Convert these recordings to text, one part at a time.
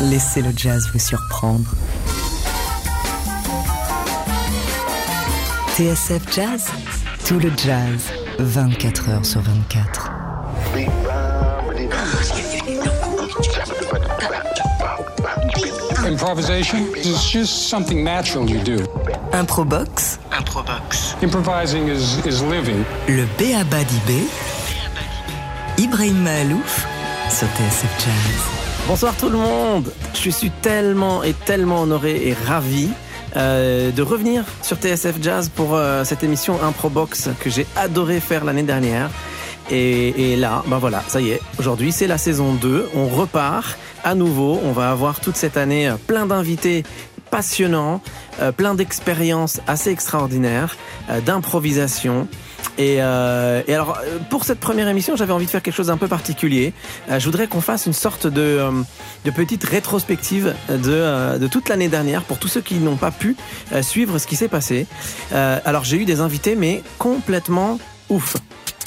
Laissez le jazz vous surprendre. TSF Jazz, tout le jazz, 24 heures sur 24. Improvisation is just something natural you do. Improbox, Improvising is, is living. le Béaba d'Ibé, Ibrahim Mahalouf sur TSF Jazz. Bonsoir tout le monde. Je suis tellement et tellement honoré et ravi euh, de revenir sur TSF Jazz pour euh, cette émission Improbox que j'ai adoré faire l'année dernière. Et, là, ben voilà, ça y est. Aujourd'hui, c'est la saison 2. On repart à nouveau. On va avoir toute cette année euh, plein d'invités passionnants, plein d'expériences assez extraordinaires, d'improvisation. Et, euh, et alors, euh, pour cette première émission, j'avais envie de faire quelque chose d'un peu particulier. Euh, je voudrais qu'on fasse une sorte de, petite rétrospective de, toute l'année dernière pour tous ceux qui n'ont pas pu suivre ce qui s'est passé. Alors, j'ai eu des invités, mais complètement ouf.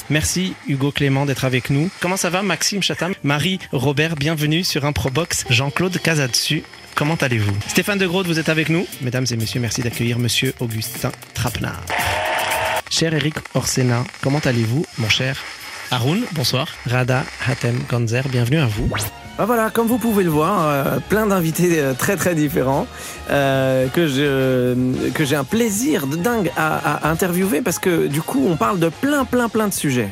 Merci Hugo Clément d'être avec nous. Comment ça va Maxime Chatham? Marie Robert, bienvenue sur Improbox. Jean-Claude Casatsu, comment allez-vous? Stéphane De Groot, vous êtes avec nous. Mesdames et messieurs, merci d'accueillir monsieur Augustin Trapenard. Cher Eric Orsena, comment allez-vous mon cher Haroun, bonsoir. Rada Hatem Ganzer, bienvenue à vous. Ben voilà, comme vous pouvez le voir, euh, plein d'invités euh, très très différents euh, que je que j'ai un plaisir de dingue à, à interviewer parce que du coup on parle de plein plein plein de sujets.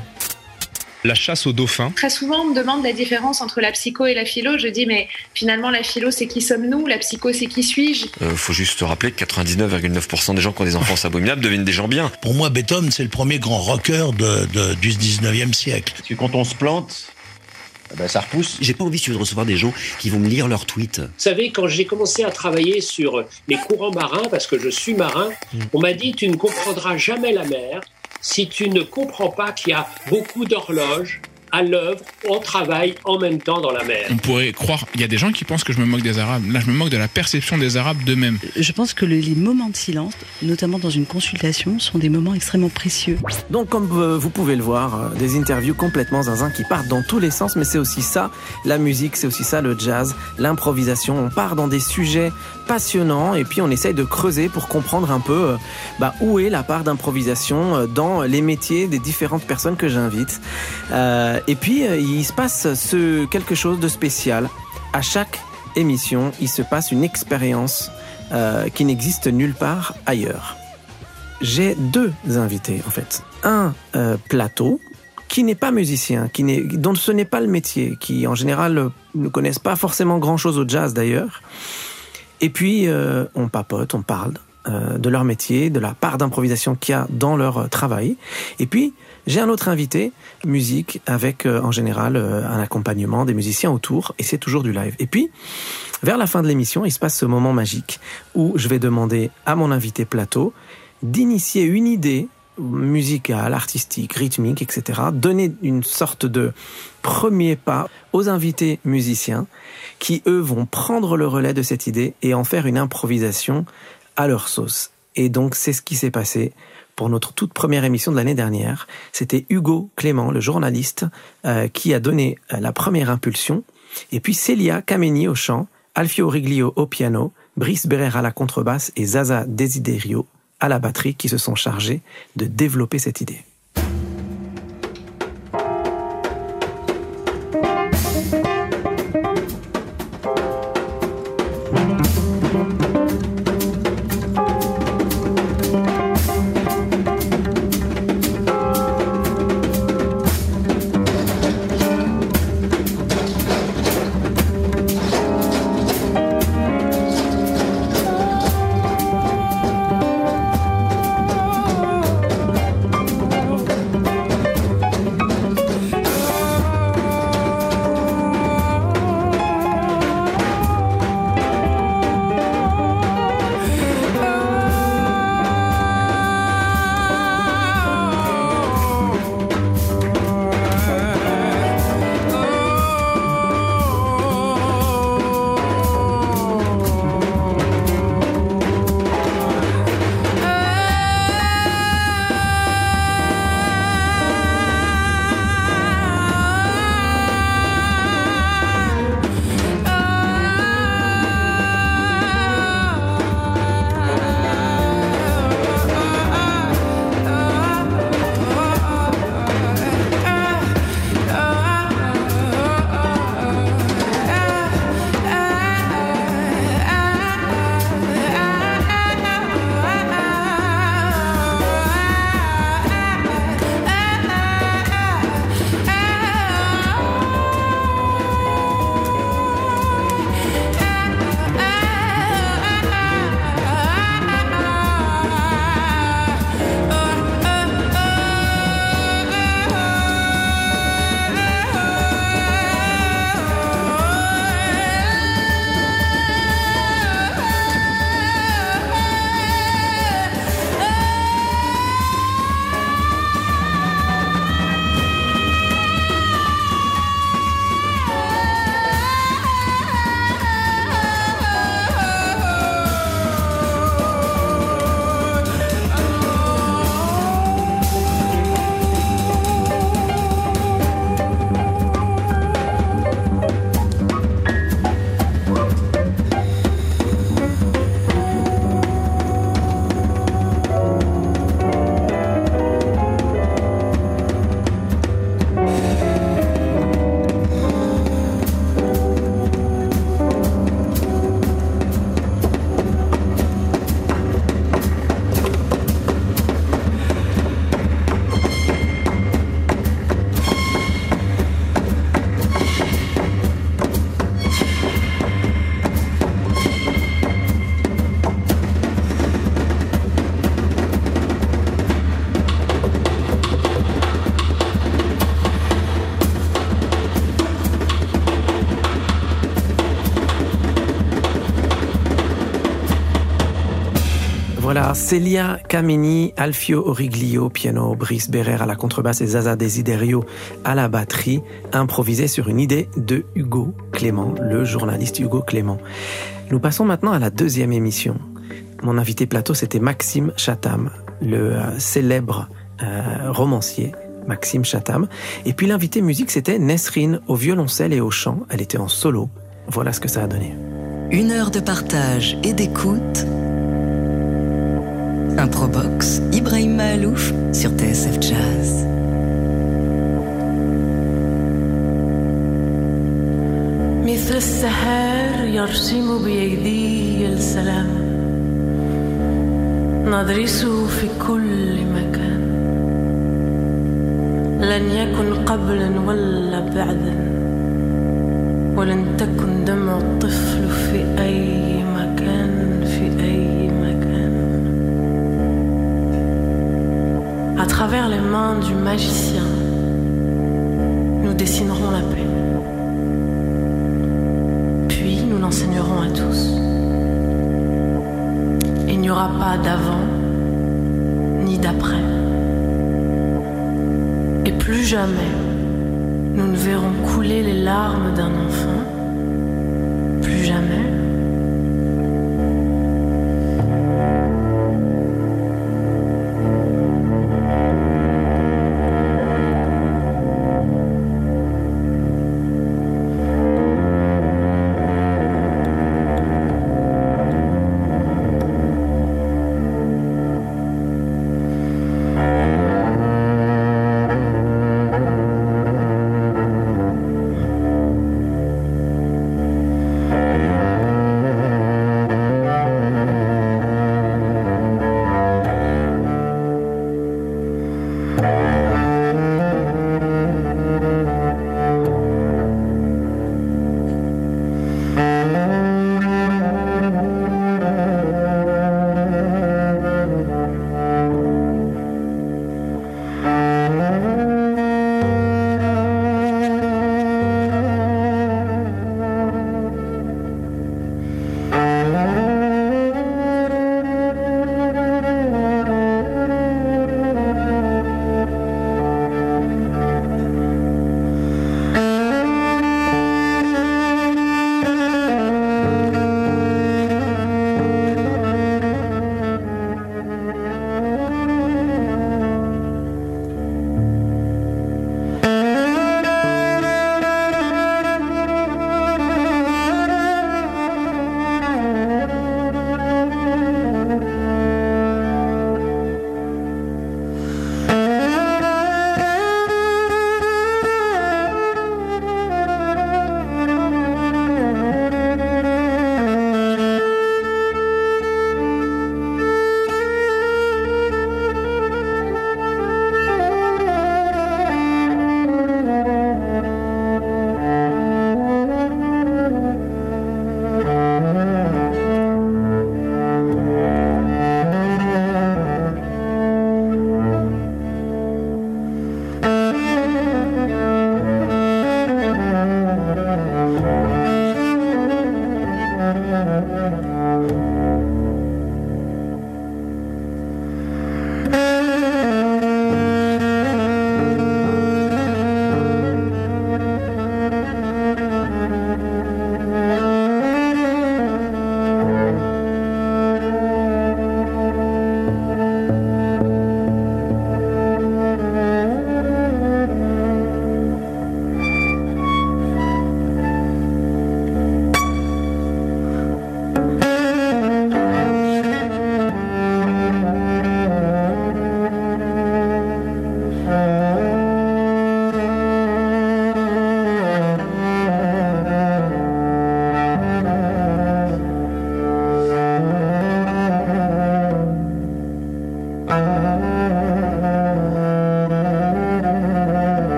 La chasse aux dauphins. Très souvent, on me demande la différence entre la psycho et la philo. Je dis, mais finalement, la philo, c'est qui sommes-nous? La psycho, c'est qui suis-je? Euh, faut juste rappeler que 99,9% des gens qui ont des enfances abominables deviennent des gens bien. Pour moi, Beethoven, c'est le premier grand rocker de, de- du 19e siècle. Parce que quand on se plante, eh ben, ça repousse. J'ai pas envie si tu veux, de recevoir des gens qui vont me lire leurs tweets. Vous savez, quand j'ai commencé à travailler sur les courants marins, parce que je suis marin, on m'a dit tu ne comprendras jamais la mer si tu ne comprends pas qu'il y a beaucoup d'horloges à l'œuvre, on travaille en même temps dans la mer. On pourrait croire, il y a des gens qui pensent que je me moque des Arabes. Là, je me moque de la perception des Arabes d'eux-mêmes. Je pense que le- les moments de silence, notamment dans une consultation, sont des moments extrêmement précieux. Donc comme euh, vous pouvez le voir, euh, des interviews complètement zinzin qui partent dans tous les sens, mais c'est aussi ça la musique, c'est aussi ça le jazz, l'improvisation. On part dans des sujets passionnants et puis on essaye de creuser pour comprendre un peu euh, bah, où est la part d'improvisation dans les métiers des différentes personnes que j'invite. Euh, et puis euh, il se passe ce quelque chose de spécial. À chaque émission, il se passe une expérience euh, qui n'existe nulle part ailleurs j'ai deux invités en fait. Un euh, plateau qui n'est pas musicien, qui n'est, dont ce n'est pas le métier, qui en général ne connaissent pas forcément grand-chose au jazz d'ailleurs. Et puis on papote, on parle de leur métier, de la part d'improvisation qu'il y a dans leur euh, travail. Et puis j'ai un autre invité, musique, avec euh, en général euh, un accompagnement des musiciens autour, et c'est toujours du live. Et puis vers la fin de l'émission, il se passe ce moment magique où je vais demander à mon invité plateau d'initier une idée musicale, artistique, rythmique, etc. Donner une sorte de premier pas aux invités musiciens qui, eux, vont prendre le relais de cette idée et en faire une improvisation à leur sauce. Et donc, c'est ce qui s'est passé pour notre toute première émission de l'année dernière. C'était Hugo Clément, le journaliste, euh, qui a donné euh, la première impulsion. Et puis Célia Kameni au chant, Alfio Riglio au piano, Brice Berrer à la contrebasse et Zaza Desiderio à la batterie qui se sont chargés de développer cette idée. Celia Camini, Alfio Origlio, piano, Brice Berrer à la contrebasse et Zaza Desiderio à la batterie, improvisé sur une idée de Hugo Clément, le journaliste Hugo Clément. Nous passons maintenant à la deuxième émission. Mon invité plateau, c'était Maxime Chatham, le euh, célèbre euh, romancier Maxime Chatham. Et puis l'invité musique, c'était Nesrine au violoncelle et au chant. Elle était en solo. Voilà ce que ça a donné. Une heure de partage et d'écoute. Improbox, Ibrahim Mahalouf sur TSF Jazz. مثل السحر يرسم بيدي السلام. ندرسه في كل مكان. لن يكن قبلا ولا بعدا. ولن تكن دمع الطفل في أي مكان. Travers les mains du magicien, nous dessinerons la paix. Puis nous l'enseignerons à tous. Il n'y aura pas d'avant ni d'après. Et plus jamais nous ne verrons couler les larmes d'un enfant. Plus jamais.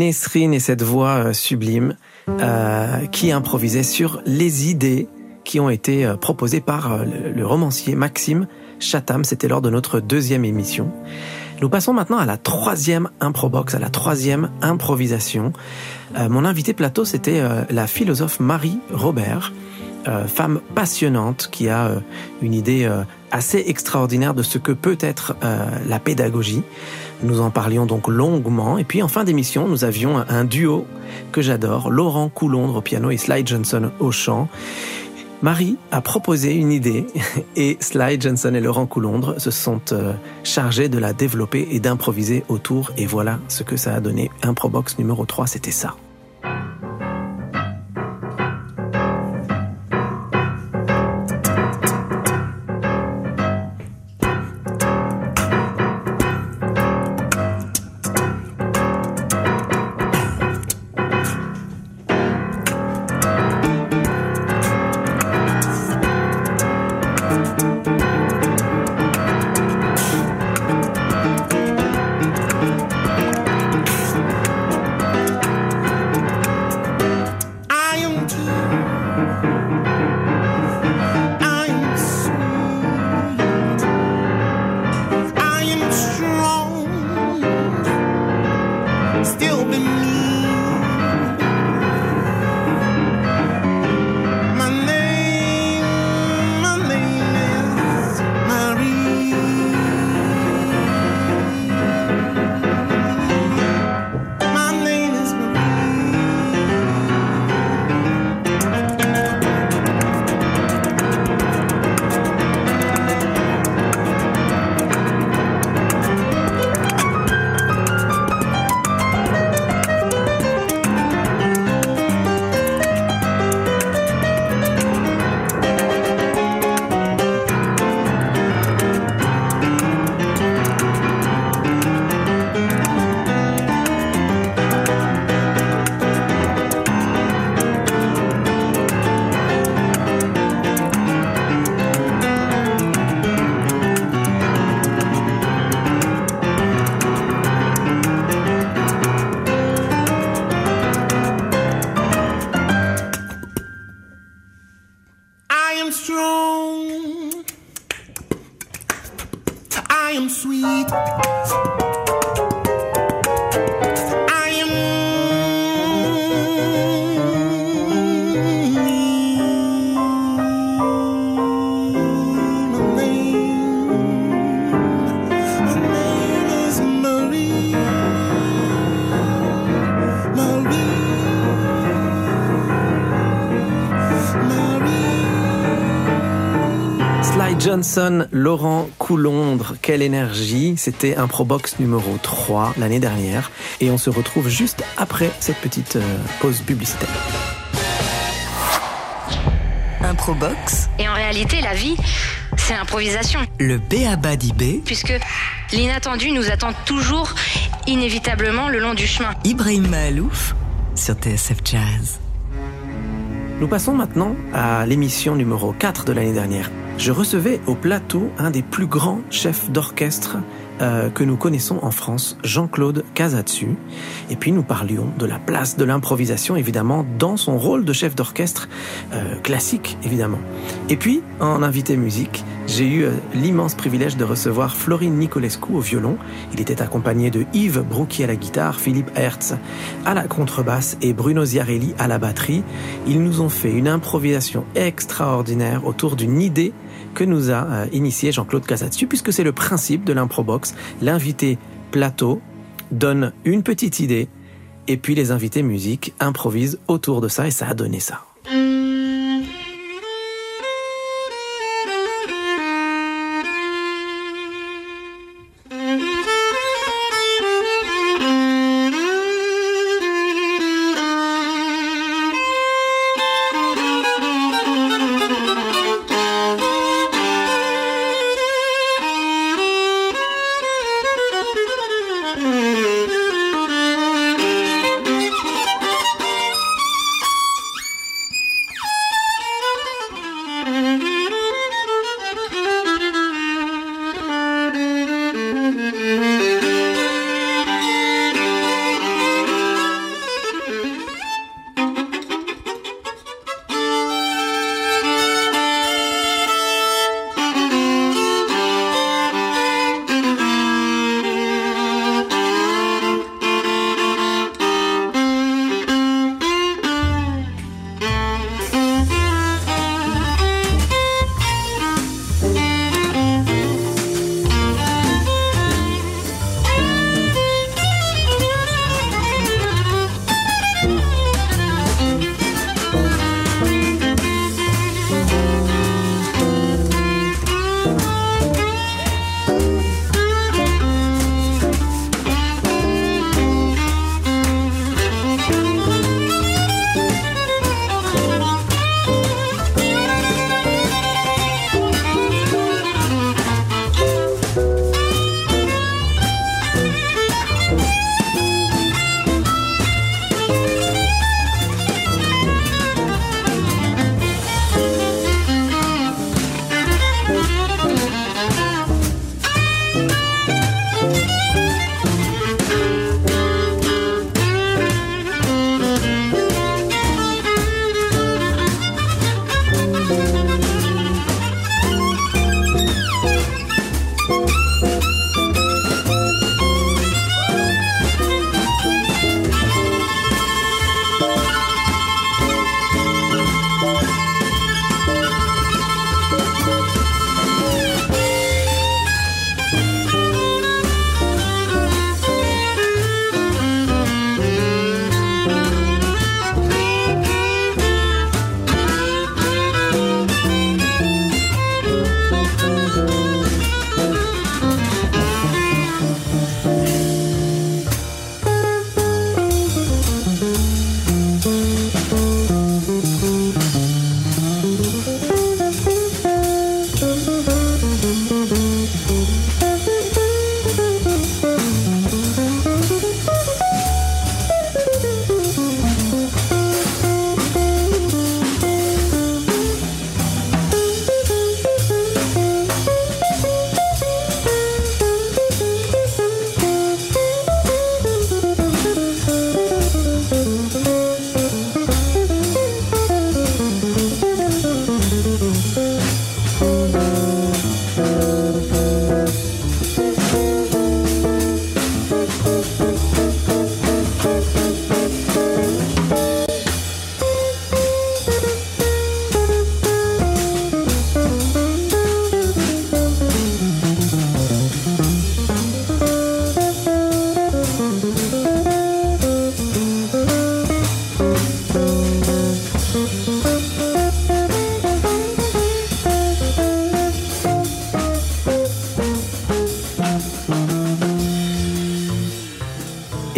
Nesrine et cette voix euh, sublime euh, qui improvisait sur les idées qui ont été euh, proposées par euh, le, romancier Maxime Chatham. C'était lors de notre deuxième émission. Nous passons maintenant à la troisième improbox, à la troisième improvisation. Mon invité plateau, c'était la philosophe Marie Robert, femme passionnante qui a une idée assez extraordinaire de ce que peut être la pédagogie. Nous en parlions donc longuement. Et puis en fin d'émission, nous avions un, duo que j'adore, Laurent Coulondre au piano et Sly Johnson au chant. Marie a proposé une idée et Sly Johnson et Laurent Coulondre se sont euh, chargés de la développer et d'improviser autour. Et voilà ce que ça a donné. Improbox numéro 3, c'était ça. Johnson, Laurent Coulondre, quelle énergie C'était un Probox numéro 3 l'année dernière. Et on se retrouve juste après cette petite euh, pause publicitaire. Improbox, Et en réalité, la vie, c'est l'improvisation. le B.A.B.A. d'IB, Puisque l'inattendu nous attend toujours, inévitablement, le long du chemin. Ibrahim Mahalouf sur TSF Jazz. Nous passons maintenant à l'émission numéro 4 de l'année dernière. Je recevais au plateau un des plus grands chefs d'orchestre euh, que nous connaissons en France, Jean-Claude Casatsu. Et puis nous parlions de la place de l'improvisation, évidemment, dans son rôle de chef d'orchestre euh, classique, évidemment. Et puis, en invité musique, j'ai eu euh, l'immense privilège de recevoir Florine Nicolescu au violon. Il était accompagné de Yves Brouki à la guitare, Philippe Hertz à la contrebasse et Bruno Ziarelli à la batterie. Ils nous ont fait une improvisation extraordinaire autour d'une idée que nous a euh, initié Jean-Claude Casatsu, puisque c'est le principe de l'improbox. L'invité plateau donne une petite idée, et puis les invités musique improvisent autour de ça, et ça a donné ça.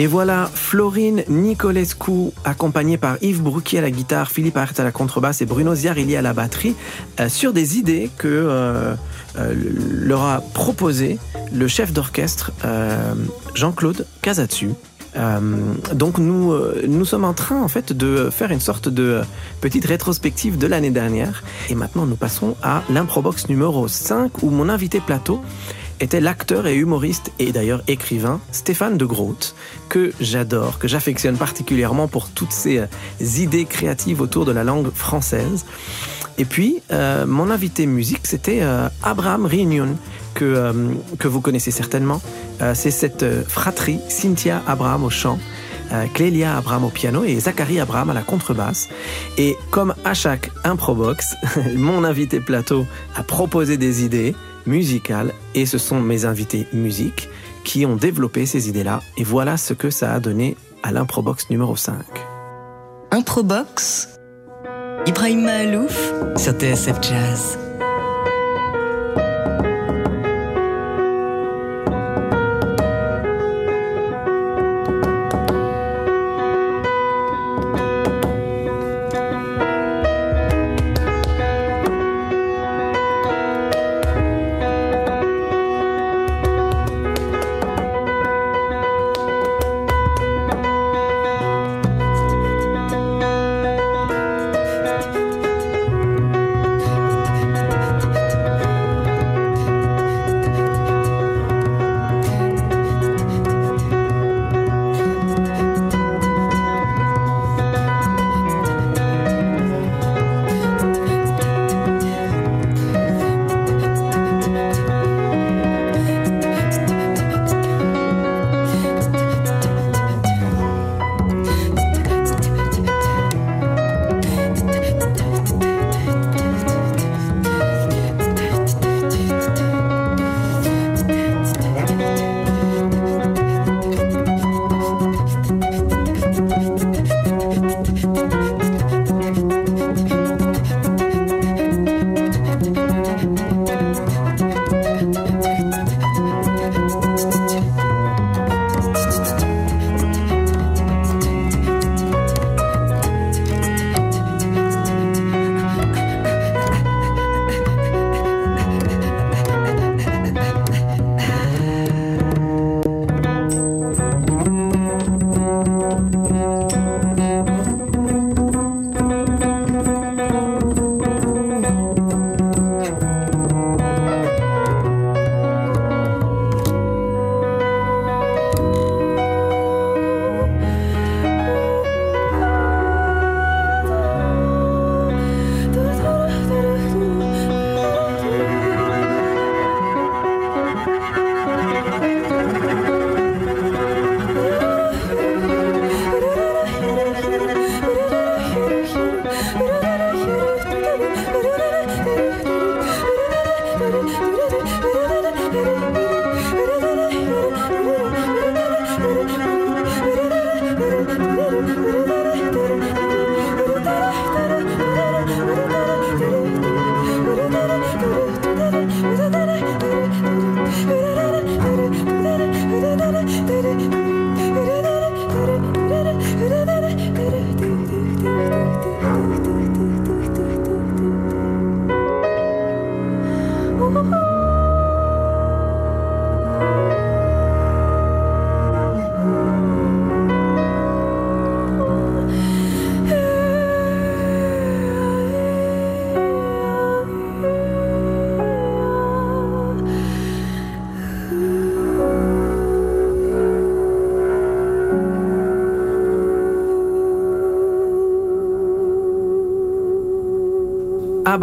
Et voilà, Florine Nicolescu, accompagnée par Yves Brouquier à la guitare, Philippe Hart à la contrebasse et Bruno Ziarilli à la batterie, euh, sur des idées que euh, euh, leur a proposé le chef d'orchestre Jean-Claude Casatsu. Donc nous, nous sommes en train en fait de faire une sorte de petite rétrospective de l'année dernière. Et maintenant nous passons à l'improbox numéro 5 où mon invité plateau était l'acteur et humoriste et d'ailleurs écrivain Stéphane de Groot, que j'adore, que j'affectionne particulièrement pour toutes ses euh, idées créatives autour de la langue française. Et puis, euh, mon invité musique, c'était euh, Abraham Réunion, que, que vous connaissez certainement. C'est cette fratrie, Cynthia Abraham au chant, Clélia Abraham au piano et Zachary Abraham à la contrebasse. Et comme à chaque improbox, mon invité plateau a proposé des idées musicales et ce sont mes invités musique qui ont développé ces idées-là. Et voilà ce que ça a donné à l'improbox numéro 5. Improbox, Ibrahim Mahalouf sur TSF Jazz.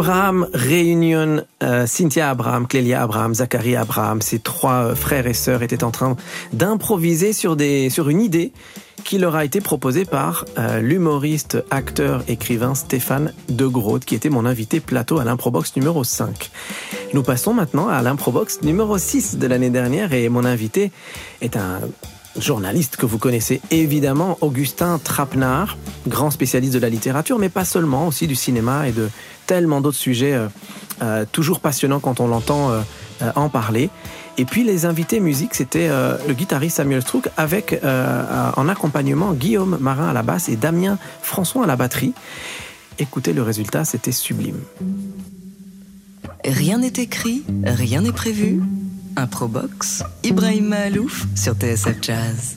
Abraham réunion euh, Cynthia Abraham, Clélia Abraham, Zachary Abraham, ces trois euh, frères et sœurs étaient en train d'improviser sur des sur une idée qui leur a été proposée par euh, l'humoriste, acteur, écrivain Stéphane De qui était mon invité plateau à l'improbox numéro 5. Nous passons maintenant à l'improbox numéro 6 de l'année dernière et mon invité est un journaliste que vous connaissez évidemment, Augustin Trapenard, grand spécialiste de la littérature, mais pas seulement, aussi du cinéma et de tellement d'autres sujets euh, euh, toujours passionnants quand on l'entend euh, en parler. Et puis les invités musique, c'était le guitariste Samuel Strouk avec en accompagnement Guillaume Marin à la basse et Damien François à la batterie. Écoutez le résultat, c'était sublime. Rien n'est écrit, rien n'est prévu. Improbox, Ibrahim Mahalouf sur TSF Jazz.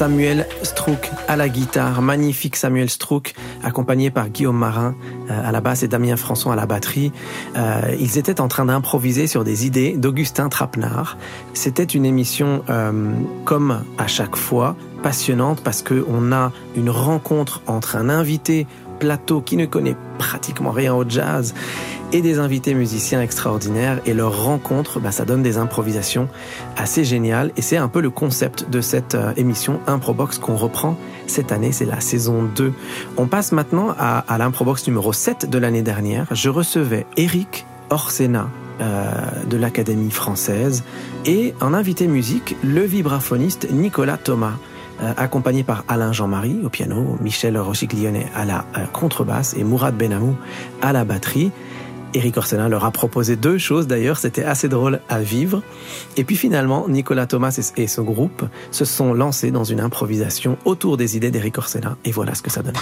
Samuel Strouk à la guitare, magnifique Samuel Strouk, accompagné par Guillaume Marin euh, à la basse et Damien François à la batterie. Euh, ils étaient en train d'improviser sur des idées d'Augustin Trapenard. C'était une émission euh, comme à chaque fois passionnante parce que on a une rencontre entre un invité plateau qui ne connaît pratiquement rien au jazz et des invités musiciens extraordinaires et leur rencontre, bah, ça donne des improvisations assez géniales et c'est un peu le concept de cette euh, émission Improbox qu'on reprend cette année, c'est la saison 2. On passe maintenant à, à l'Improbox numéro 7 de l'année dernière. Je recevais Eric Orsena euh, de l'Académie française et en invité musique, le vibraphoniste Nicolas Thomas euh, accompagné par Alain Jean-Marie au piano, Michel Rochiglione à la euh, contrebasse et Mourad Benamou à la batterie. Eric Orsena leur a proposé deux choses d'ailleurs, c'était assez drôle à vivre. Et puis finalement, Nicolas Thomas et, ce groupe se sont lancés dans une improvisation autour des idées d'Eric Orsena et voilà ce que ça donne.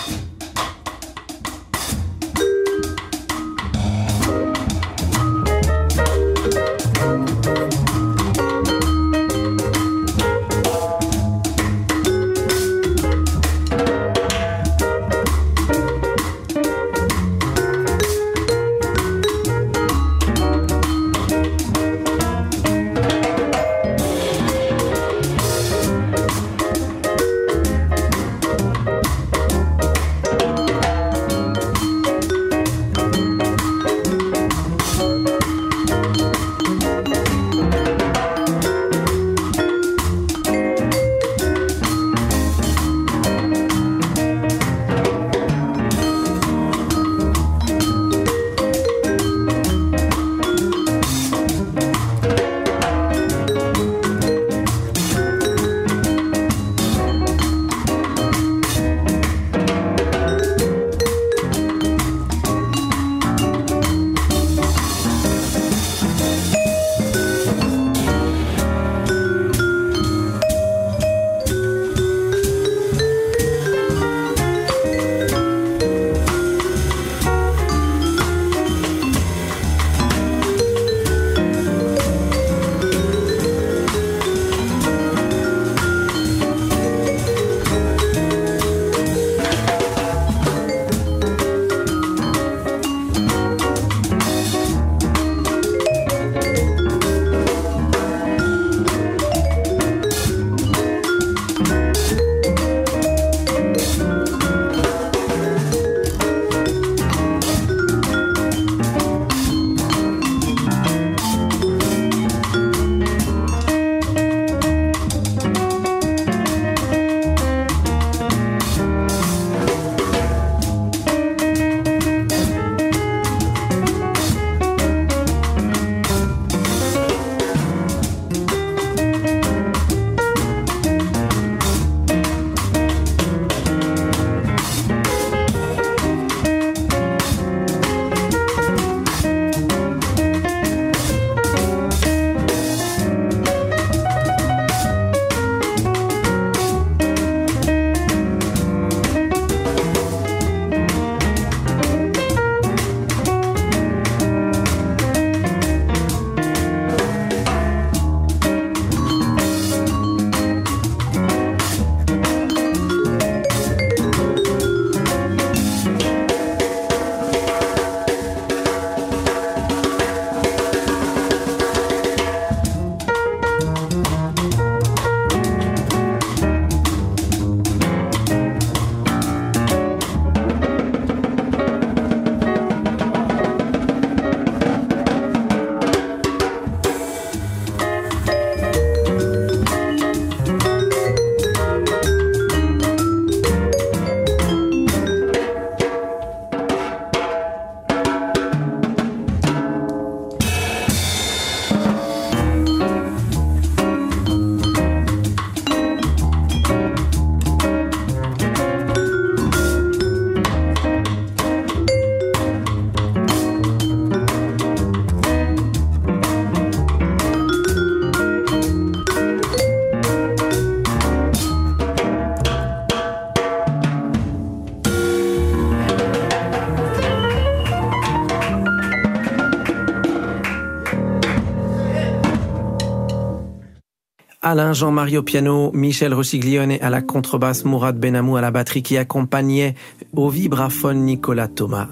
Alain Jean-Marie au piano, Michel Rossiglione à la contrebasse, Mourad Benamou à la batterie qui accompagnait au vibraphone Nicolas Thomas.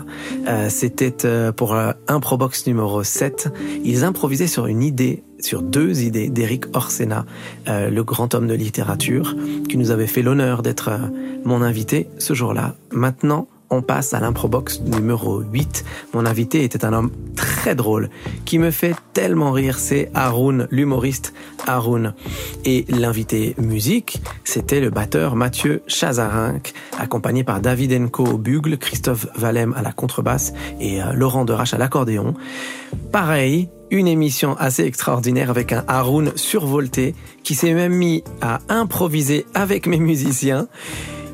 Euh, C'était euh, pour euh, Improbox numéro 7. Ils improvisaient sur une idée, sur deux idées d'Éric Orsena, euh, le grand homme de littérature, qui nous avait fait l'honneur d'être euh, mon invité ce jour-là. Maintenant, on passe à l'improbox numéro 8. Mon invité était un homme très drôle qui me fait tellement rire. C'est Haroun, l'humoriste Haroun. Et l'invité musique, c'était le batteur Mathieu Chazarinck, accompagné par David Enco au bugle, Christophe Valem à la contrebasse et euh, Laurent Derache à l'accordéon. Pareil, une émission assez extraordinaire avec un Haroun survolté qui s'est même mis à improviser avec mes musiciens.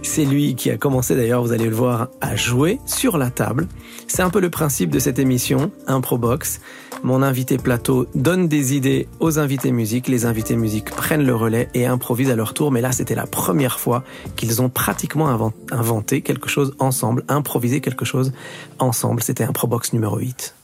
C'est lui qui a commencé d'ailleurs, vous allez le voir, à jouer sur la table. C'est un peu le principe de cette émission, Improbox. Mon invité plateau donne des idées aux invités musique, les invités musique prennent le relais et improvisent à leur tour, mais là c'était la première fois qu'ils ont pratiquement invent- inventé quelque chose ensemble, improvisé quelque chose ensemble. C'était Improbox numéro 8.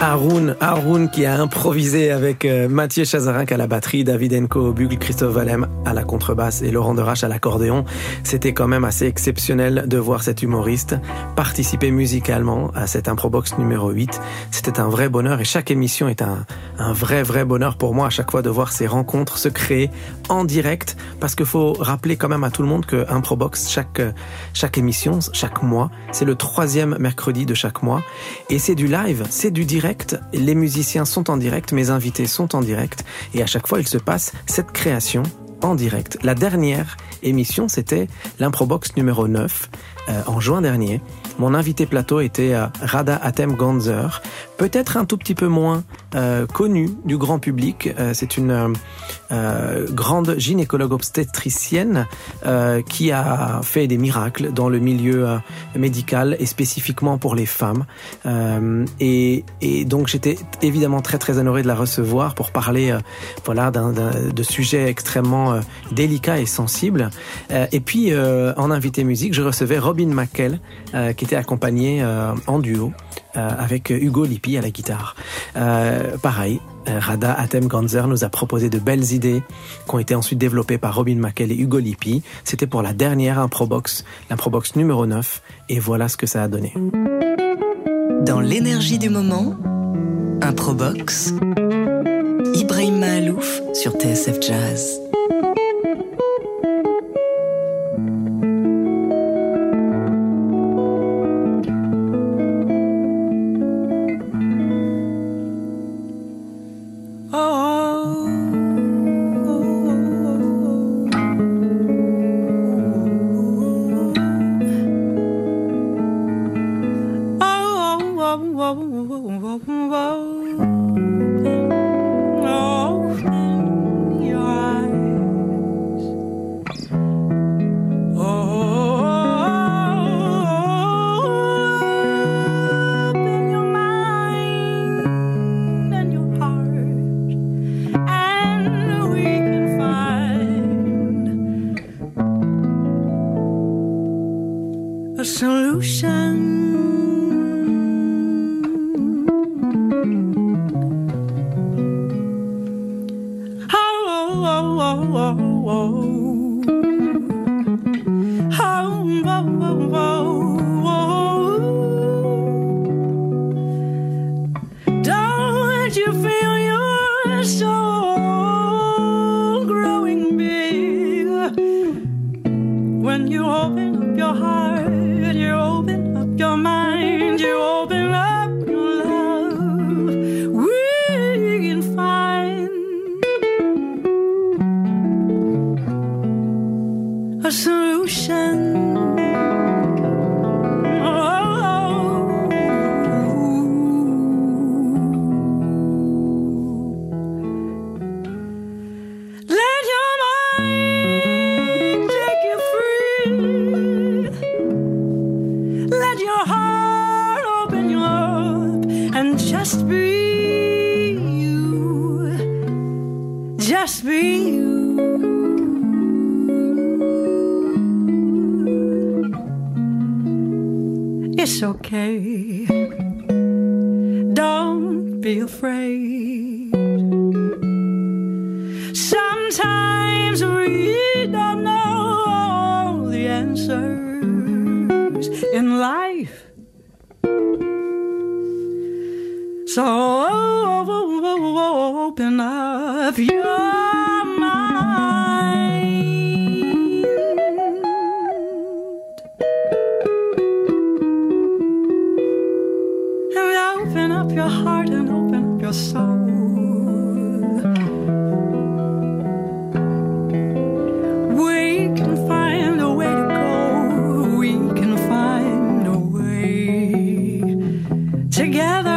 Haroun, Haroun qui a improvisé avec euh, Mathieu Chazarinck à la batterie, David Enco au bugle, Christophe Valem à la contrebasse et Laurent Derache à l'accordéon. C'était quand même assez exceptionnel de voir cet humoriste participer musicalement à cette improbox numéro 8. C'était un vrai bonheur et chaque émission est un, un vrai vrai bonheur pour moi à chaque fois de voir ces rencontres se créer en direct parce qu'il faut rappeler quand même à tout le monde que improbox chaque chaque émission, chaque mois, c'est le troisième mercredi de chaque mois et c'est du live, c'est du direct les musiciens sont en direct, mes invités sont en direct, et à chaque fois il se passe cette création en direct. La dernière émission, c'était l'improbox numéro 9, euh, en juin dernier. Mon invité plateau était euh, Rada Atem Ganzer, peut-être un tout petit peu moins euh, connu du grand public. Euh, c'est une euh, euh, grande gynécologue obstétricienne euh, qui a fait des miracles dans le milieu euh, médical et spécifiquement pour les femmes. Et, et donc j'étais évidemment très très honoré de la recevoir pour parler voilà d'un de sujets extrêmement délicats et sensibles. Et puis en invité musique, je recevais Robin McKell qui était accompagné euh, en duo avec Hugo Lippi à la guitare. Euh, pareil, euh, Rada Atem Ganzer nous a proposé de belles idées qui ont été ensuite développées par Robin McKell et Hugo Lippi. C'était pour la dernière Improbox, l'Improbox numéro 9, et voilà ce que ça a donné. Dans l'énergie du moment, Improbox, Ibrahim Mahalouf sur TSF Jazz. Together.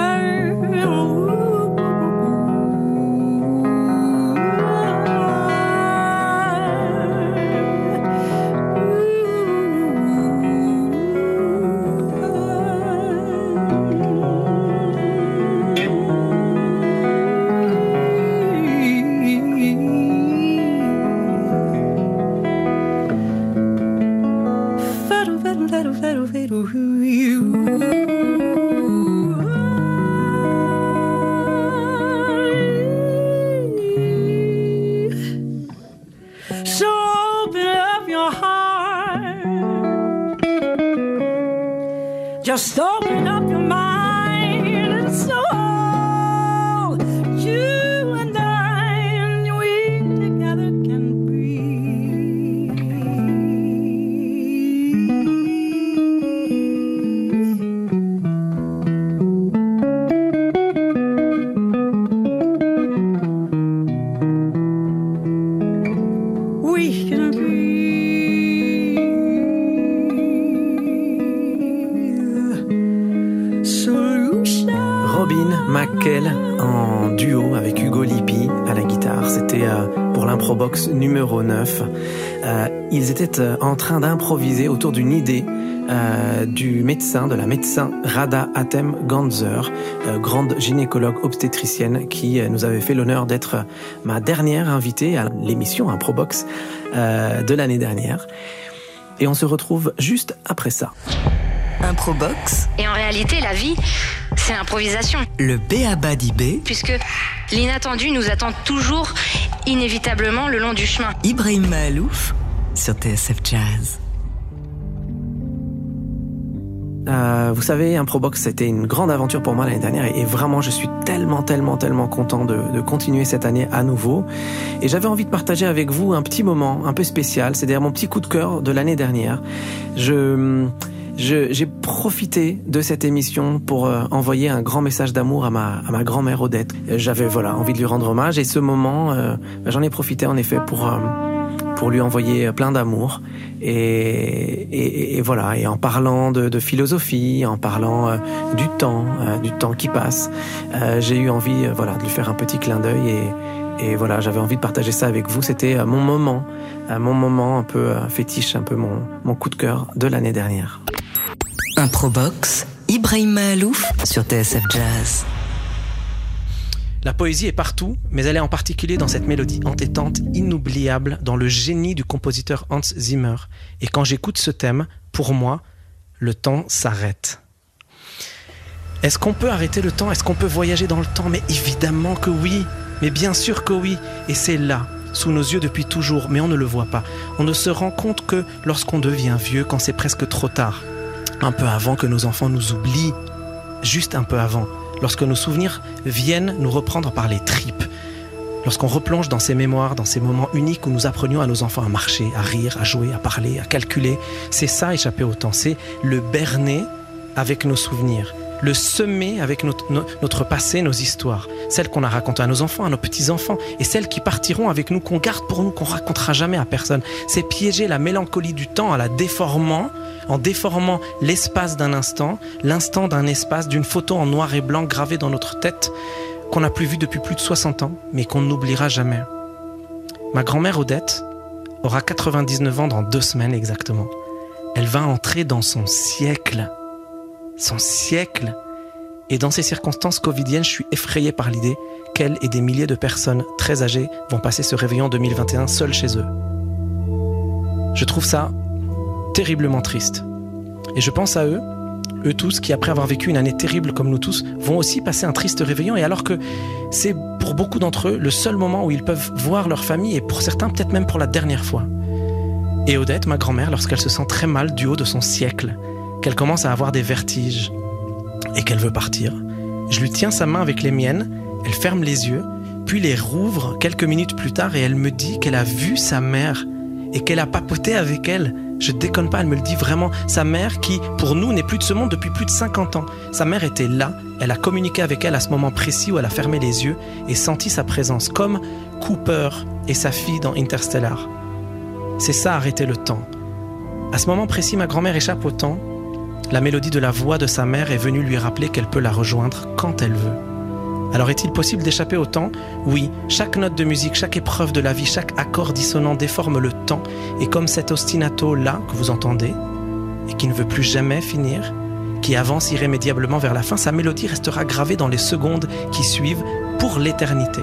Euh, en train d'improviser autour d'une idée euh, du médecin, de la médecin Rada Atem Ganzer, euh, grande gynécologue obstétricienne qui euh, nous avait fait l'honneur d'être ma dernière invitée à l'émission Improbox euh, de l'année dernière. Et on se retrouve juste après ça. Improbox, Et en réalité, la vie, c'est l'improvisation. le B.A.B.A. d'IB, Puisque l'inattendu nous attend toujours inévitablement le long du chemin. Ibrahim Mahalouf sur TSF Jazz. Euh, vous savez, Improbox, c'était une grande aventure pour moi l'année dernière et, vraiment, je suis tellement, tellement, tellement content de, continuer cette année à nouveau. Et j'avais envie de partager avec vous un petit moment un peu spécial. C'est d'ailleurs mon petit coup de cœur de l'année dernière. Je, j'ai profité de cette émission pour euh, envoyer un grand message d'amour à ma, grand-mère Odette. J'avais voilà envie de lui rendre hommage et ce moment, euh, ben, j'en ai profité en effet pour pour lui envoyer plein d'amour et, et, voilà et en parlant de, philosophie, en parlant euh, du temps, euh, du temps qui passe, euh, j'ai eu envie euh, voilà de lui faire un petit clin d'œil et, et voilà j'avais envie de partager ça avec vous. C'était euh, mon moment, euh, mon moment un peu euh, fétiche, un peu mon, mon coup de cœur de l'année dernière. Improbox, Ibrahim Mahalouf sur TSF Jazz. La poésie est partout, mais elle est en particulier dans cette mélodie entêtante, inoubliable, dans le génie du compositeur Hans Zimmer. Et quand j'écoute ce thème, pour moi, le temps s'arrête. Est-ce qu'on peut arrêter le temps? Est-ce qu'on peut voyager dans le temps? Mais évidemment que oui. Mais bien sûr que oui. Et c'est là, sous nos yeux depuis toujours, mais on ne le voit pas. On ne se rend compte que lorsqu'on devient vieux, quand c'est presque trop tard. Un peu avant que nos enfants nous oublient. Juste un peu avant. Lorsque nos souvenirs viennent nous reprendre par les tripes. Lorsqu'on replonge dans ces mémoires, dans ces moments uniques où nous apprenions à nos enfants à marcher, à rire, à jouer, à parler, à calculer. C'est ça échapper au temps. C'est le berner avec nos souvenirs. Le semer avec notre, no- notre passé, nos histoires. Celles qu'on a racontées à nos enfants, à nos petits-enfants. Et celles qui partiront avec nous, qu'on garde pour nous, qu'on racontera jamais à personne. C'est piéger la mélancolie du temps en la déformant, en déformant l'espace d'un instant, l'instant d'un espace, d'une photo en noir et blanc gravée dans notre tête, qu'on n'a plus vue depuis plus de 60 ans, mais qu'on n'oubliera jamais. Ma grand-mère Odette aura 99 ans dans deux semaines exactement. Elle va entrer dans son siècle. Son siècle. Et dans ces circonstances covidiennes, je suis effrayé par l'idée qu'elle et des milliers de personnes très âgées vont passer ce réveillon 2021 seuls chez eux. Je trouve ça terriblement triste. Et je pense à eux, eux tous qui, après avoir vécu une année terrible comme nous tous, vont aussi passer un triste réveillon. Et alors que c'est pour beaucoup d'entre eux le seul moment où ils peuvent voir leur famille, et pour certains peut-être même pour la dernière fois. Et Odette, ma grand-mère, lorsqu'elle se sent très mal du haut de son siècle, qu'elle commence à avoir des vertiges et qu'elle veut partir, je lui tiens sa main avec les miennes, elle ferme les yeux, puis les rouvre quelques minutes plus tard et elle me dit qu'elle a vu sa mère et qu'elle a papoté avec elle. Je déconne pas, elle me le dit vraiment. Sa mère qui, pour nous, n'est plus de ce monde depuis plus de 50 ans. Sa mère était là, elle a communiqué avec elle à ce moment précis où elle a fermé les yeux et senti sa présence, comme Cooper et sa fille dans Interstellar. C'est ça, arrêter le temps. À ce moment précis, ma grand-mère échappe au temps. La mélodie de la voix de sa mère est venue lui rappeler qu'elle peut la rejoindre quand elle veut. Alors est-il possible d'échapper au temps? Oui, chaque note de musique, chaque épreuve de la vie, chaque accord dissonant déforme le temps, et comme cet ostinato-là que vous entendez, et qui ne veut plus jamais finir, qui avance irrémédiablement vers la fin, sa mélodie restera gravée dans les secondes qui suivent pour l'éternité.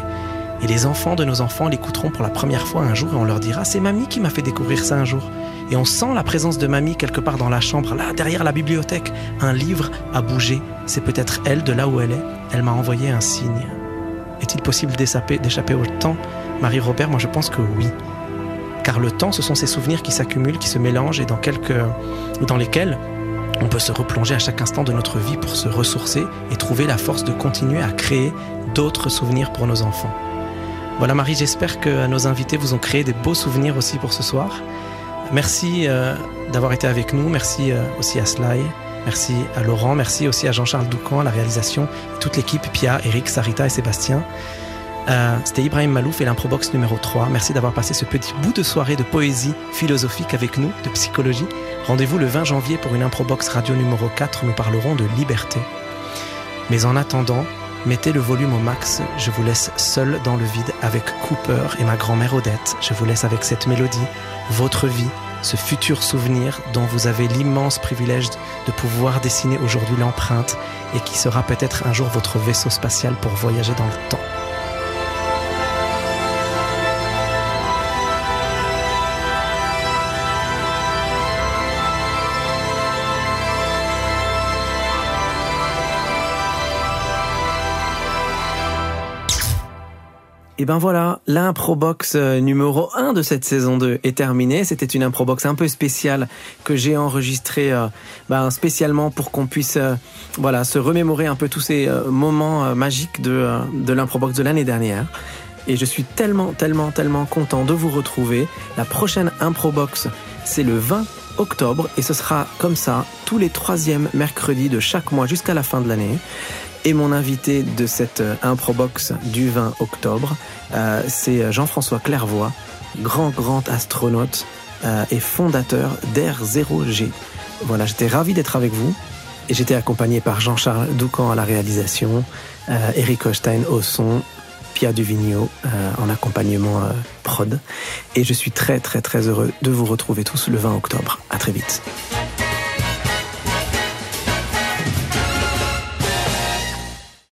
Et les enfants de nos enfants l'écouteront pour la première fois un jour et on leur dira C'est mamie qui m'a fait découvrir ça un jour. Et on sent la présence de mamie quelque part dans la chambre, là, derrière la bibliothèque. Un livre a bougé. C'est peut-être elle de là où elle est. Elle m'a envoyé un signe. Est-il possible d'échapper au temps? Marie-Robert, moi je pense que oui. Car le temps, ce sont ces souvenirs qui s'accumulent, qui se mélangent et dans, dans lesquels on peut se replonger à chaque instant de notre vie pour se ressourcer et trouver la force de continuer à créer d'autres souvenirs pour nos enfants. Voilà Marie, j'espère que nos invités vous ont créé des beaux souvenirs aussi pour ce soir. Merci euh, d'avoir été avec nous, merci euh, aussi à Sly, merci à Laurent, merci aussi à Jean-Charles Doucan à la réalisation, toute l'équipe, Pia, Eric, Sarita et Sébastien. Euh, C'était Ibrahim Malouf et l'improbox numéro 3. Merci d'avoir passé ce petit bout de soirée de poésie philosophique avec nous, de psychologie. Rendez-vous le 20 janvier pour une improbox radio numéro 4 où nous parlerons de liberté. Mais en attendant, Mettez le volume au max, je vous laisse seul dans le vide avec Cooper et ma grand-mère Odette. Je vous laisse avec cette mélodie, votre vie, ce futur souvenir dont vous avez l'immense privilège de pouvoir dessiner aujourd'hui l'empreinte et qui sera peut-être un jour votre vaisseau spatial pour voyager dans le temps. Et ben voilà, l'improbox euh, numéro 1 de cette saison 2 est terminée. C'était une improbox un peu spéciale que j'ai enregistrée euh, ben, spécialement pour qu'on puisse euh, voilà se remémorer un peu tous ces moments magiques de, de l'improbox de l'année dernière. Et je suis tellement, tellement, tellement content de vous retrouver. La prochaine improbox, c'est le 20 octobre et ce sera comme ça tous les troisièmes mercredis de chaque mois jusqu'à la fin de l'année. Et mon invité de cette euh, improbox du 20 octobre, euh, c'est Jean-François Clairvoy, grand, grand astronaute euh, et fondateur d'Air 0G. Voilà, j'étais ravi d'être avec vous. Et j'étais accompagné par Jean-Charles Doucan à la réalisation, euh, Eric Hochstein au son, Pia Duvigneau euh, en accompagnement euh, prod. Et je suis très très très heureux de vous retrouver tous le 20 octobre. À très vite.